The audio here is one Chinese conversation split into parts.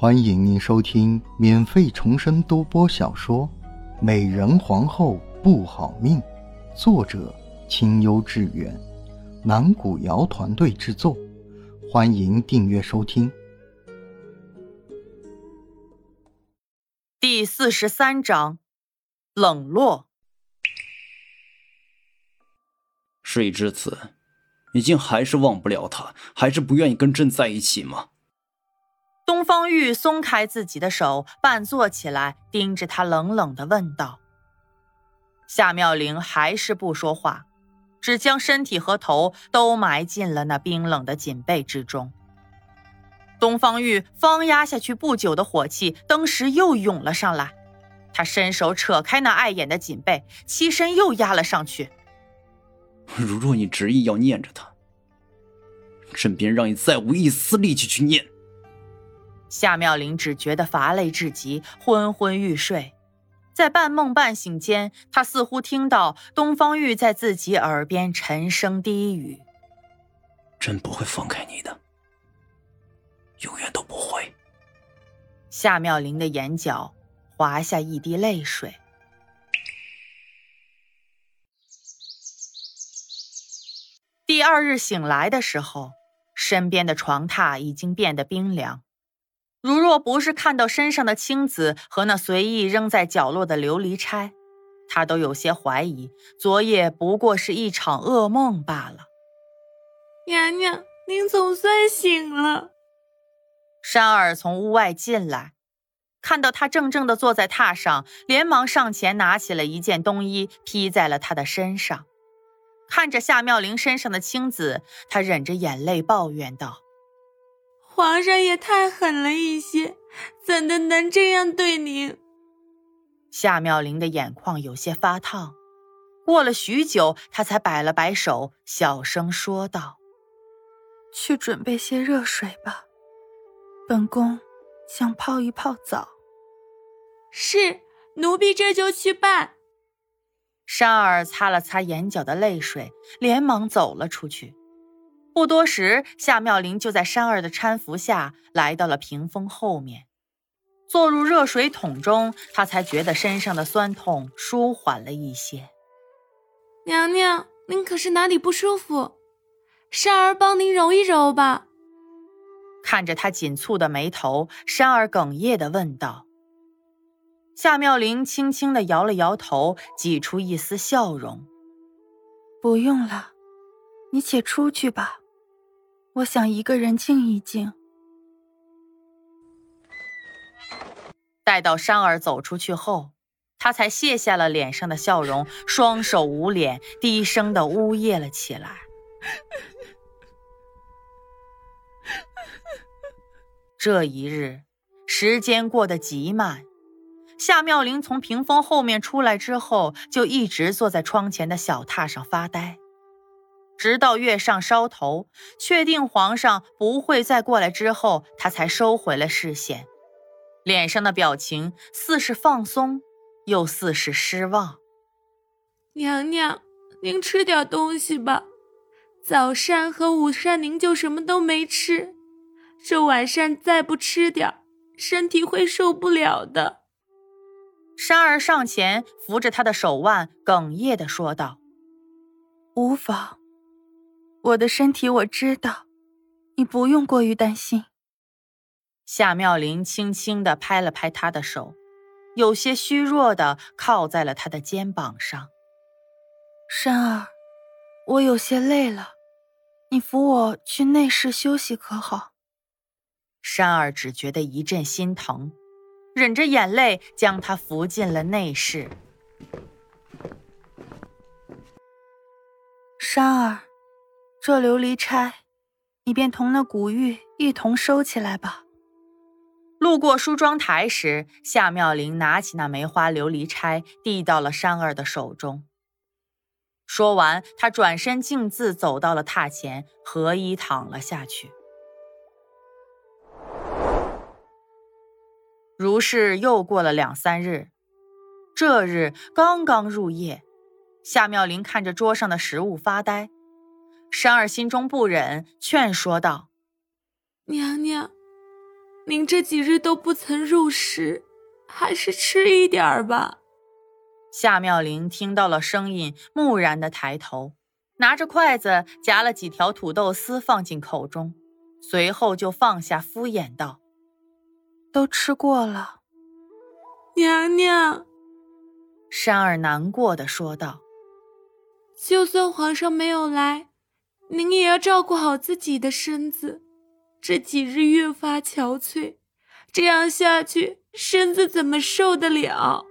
欢迎您收听免费重生多播小说《美人皇后不好命》，作者清幽致远，南古瑶团队制作。欢迎订阅收听。第四十三章，冷落。事已至此，你竟还是忘不了他，还是不愿意跟朕在一起吗？东方玉松开自己的手，半坐起来，盯着他，冷冷的问道：“夏妙玲还是不说话，只将身体和头都埋进了那冰冷的锦被之中。”东方玉方压下去不久的火气，登时又涌了上来。他伸手扯开那碍眼的锦被，起身又压了上去。如若你执意要念着他，朕便让你再无一丝力气去念。夏妙玲只觉得乏累至极，昏昏欲睡。在半梦半醒间，她似乎听到东方玉在自己耳边沉声低语：“朕不会放开你的，永远都不会。”夏妙玲的眼角滑下一滴泪水。第二日醒来的时候，身边的床榻已经变得冰凉。如若不是看到身上的青紫和那随意扔在角落的琉璃钗，他都有些怀疑昨夜不过是一场噩梦罢了。娘娘，您总算醒了。山儿从屋外进来，看到他怔怔地坐在榻上，连忙上前拿起了一件冬衣披在了他的身上。看着夏妙玲身上的青紫，他忍着眼泪抱怨道。皇上也太狠了一些，怎的能这样对您？夏妙玲的眼眶有些发烫，过了许久，她才摆了摆手，小声说道：“去准备些热水吧，本宫想泡一泡澡。”是，奴婢这就去办。珊儿擦了擦眼角的泪水，连忙走了出去。不多时，夏妙玲就在山儿的搀扶下来到了屏风后面，坐入热水桶中，她才觉得身上的酸痛舒缓了一些。娘娘，您可是哪里不舒服？山儿帮您揉一揉吧。看着她紧蹙的眉头，山儿哽咽的问道。夏妙玲轻轻的摇了摇头，挤出一丝笑容：“不用了，你且出去吧。”我想一个人静一静。待到山儿走出去后，他才卸下了脸上的笑容，双手捂脸，低声的呜咽了起来。这一日，时间过得极慢。夏妙玲从屏风后面出来之后，就一直坐在窗前的小榻上发呆。直到月上梢头，确定皇上不会再过来之后，他才收回了视线，脸上的表情似是放松，又似是失望。娘娘，您吃点东西吧，早膳和午膳您就什么都没吃，这晚膳再不吃点，身体会受不了的。珊儿上前扶着他的手腕，哽咽的说道：“无妨。”我的身体我知道，你不用过于担心。夏妙玲轻轻的拍了拍他的手，有些虚弱的靠在了他的肩膀上。珊儿，我有些累了，你扶我去内室休息可好？珊儿只觉得一阵心疼，忍着眼泪将他扶进了内室。珊儿。这琉璃钗，你便同那古玉一同收起来吧。路过梳妆台时，夏妙玲拿起那梅花琉璃钗，递到了山儿的手中。说完，她转身径自走到了榻前，合衣躺了下去。如是又过了两三日，这日刚刚入夜，夏妙玲看着桌上的食物发呆。山儿心中不忍，劝说道：“娘娘，您这几日都不曾入食，还是吃一点儿吧。夏妙玲听到了声音，木然的抬头，拿着筷子夹了几条土豆丝放进口中，随后就放下，敷衍道：“都吃过了。”娘娘，山儿难过的说道：“就算皇上没有来，您也要照顾好自己的身子。这几日越发憔悴，这样下去，身子怎么受得了？”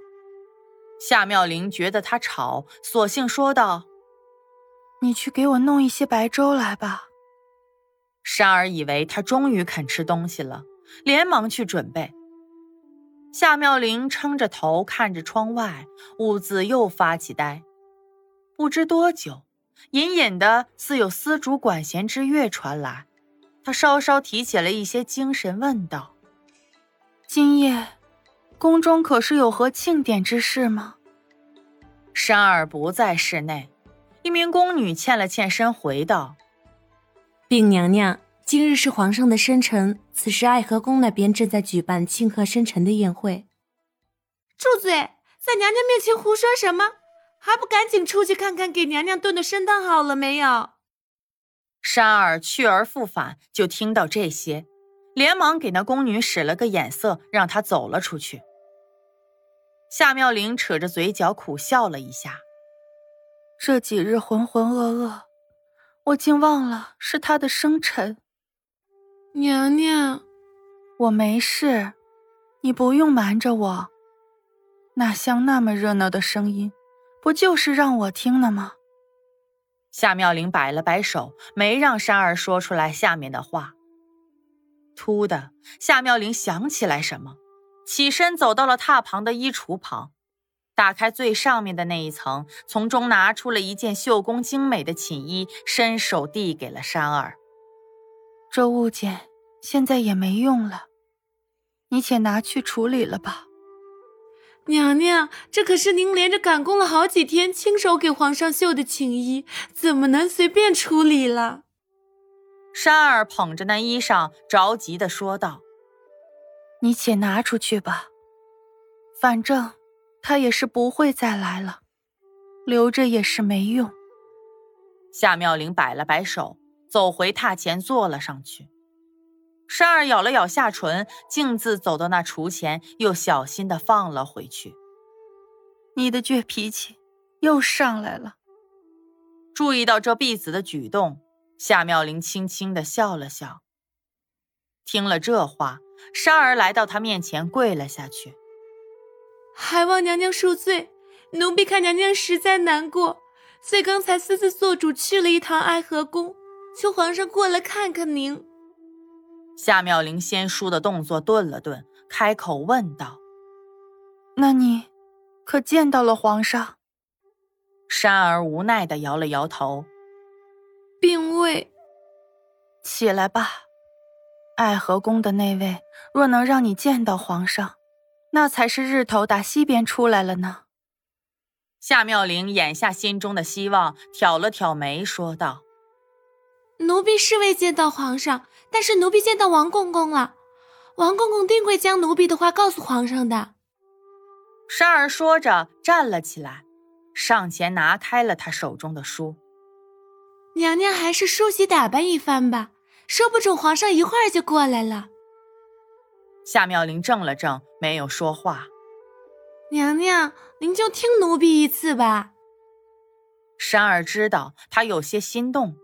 夏妙玲觉得他吵，索性说道：“你去给我弄一些白粥来吧。”山儿以为他终于肯吃东西了，连忙去准备。夏妙玲撑着头看着窗外，兀自又发起呆。不知多久，隐隐的似有丝竹管弦之乐传来，他稍稍提起了一些精神，问道：“今夜？”宫中可是有何庆典之事吗？山儿不在室内，一名宫女欠了欠身回道：“禀娘娘，今日是皇上的生辰，此时爱和宫那边正在举办庆贺生辰的宴会。”住嘴！在娘娘面前胡说什么？还不赶紧出去看看，给娘娘炖的参汤好了没有？山儿去而复返，就听到这些，连忙给那宫女使了个眼色，让她走了出去。夏妙玲扯着嘴角苦笑了一下。这几日浑浑噩噩，我竟忘了是她的生辰。娘娘，我没事，你不用瞒着我。哪像那么热闹的声音，不就是让我听的吗？夏妙玲摆了摆手，没让山儿说出来下面的话。突的，夏妙玲想起来什么。起身走到了榻旁的衣橱旁，打开最上面的那一层，从中拿出了一件绣工精美的寝衣，伸手递给了山儿。这物件现在也没用了，你且拿去处理了吧。娘娘，这可是您连着赶工了好几天，亲手给皇上绣的寝衣，怎么能随便处理了？山儿捧着那衣裳，着急的说道。你且拿出去吧，反正他也是不会再来了，留着也是没用。夏妙玲摆了摆手，走回榻前坐了上去。山儿咬了咬下唇，径自走到那橱前，又小心的放了回去。你的倔脾气又上来了。注意到这婢子的举动，夏妙玲轻轻的笑了笑。听了这话。山儿来到他面前，跪了下去。还望娘娘恕罪，奴婢看娘娘实在难过，所以刚才私自做主去了一趟爱和宫，求皇上过来看看您。夏妙玲先书的动作顿了顿，开口问道：“那你可见到了皇上？”山儿无奈的摇了摇头，并未。起来吧。爱和宫的那位，若能让你见到皇上，那才是日头打西边出来了呢。夏妙玲眼下心中的希望，挑了挑眉，说道：“奴婢是未见到皇上，但是奴婢见到王公公了。王公公定会将奴婢的话告诉皇上的。”山儿说着站了起来，上前拿开了他手中的书。娘娘还是梳洗打扮一番吧。说不准皇上一会儿就过来了。夏妙玲怔了怔，没有说话。娘娘，您就听奴婢一次吧。山儿知道他有些心动，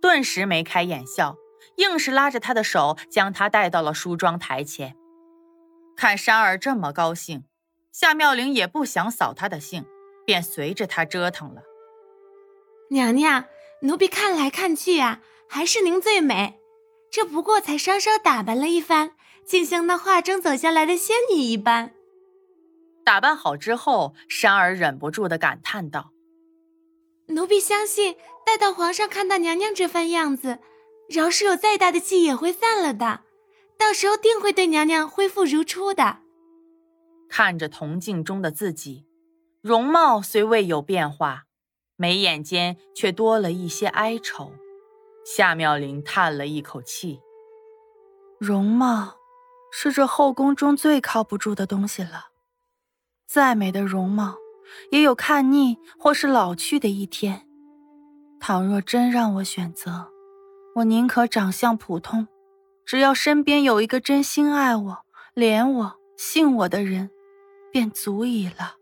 顿时眉开眼笑，硬是拉着他的手，将他带到了梳妆台前。看山儿这么高兴，夏妙玲也不想扫他的兴，便随着他折腾了。娘娘，奴婢看来看去啊，还是您最美。这不过才稍稍打扮了一番，竟像那画中走下来的仙女一般。打扮好之后，山儿忍不住的感叹道：“奴婢相信，待到皇上看到娘娘这番样子，饶是有再大的气也会散了的。到时候定会对娘娘恢复如初的。”看着铜镜中的自己，容貌虽未有变化，眉眼间却多了一些哀愁。夏妙玲叹了一口气：“容貌是这后宫中最靠不住的东西了。再美的容貌，也有看腻或是老去的一天。倘若真让我选择，我宁可长相普通，只要身边有一个真心爱我、怜我、信我的人，便足以了。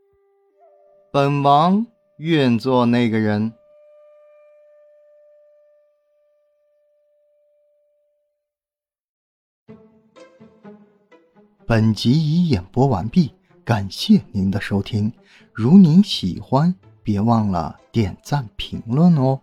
本王愿做那个人。本集已演播完毕，感谢您的收听。如您喜欢，别忘了点赞评论哦。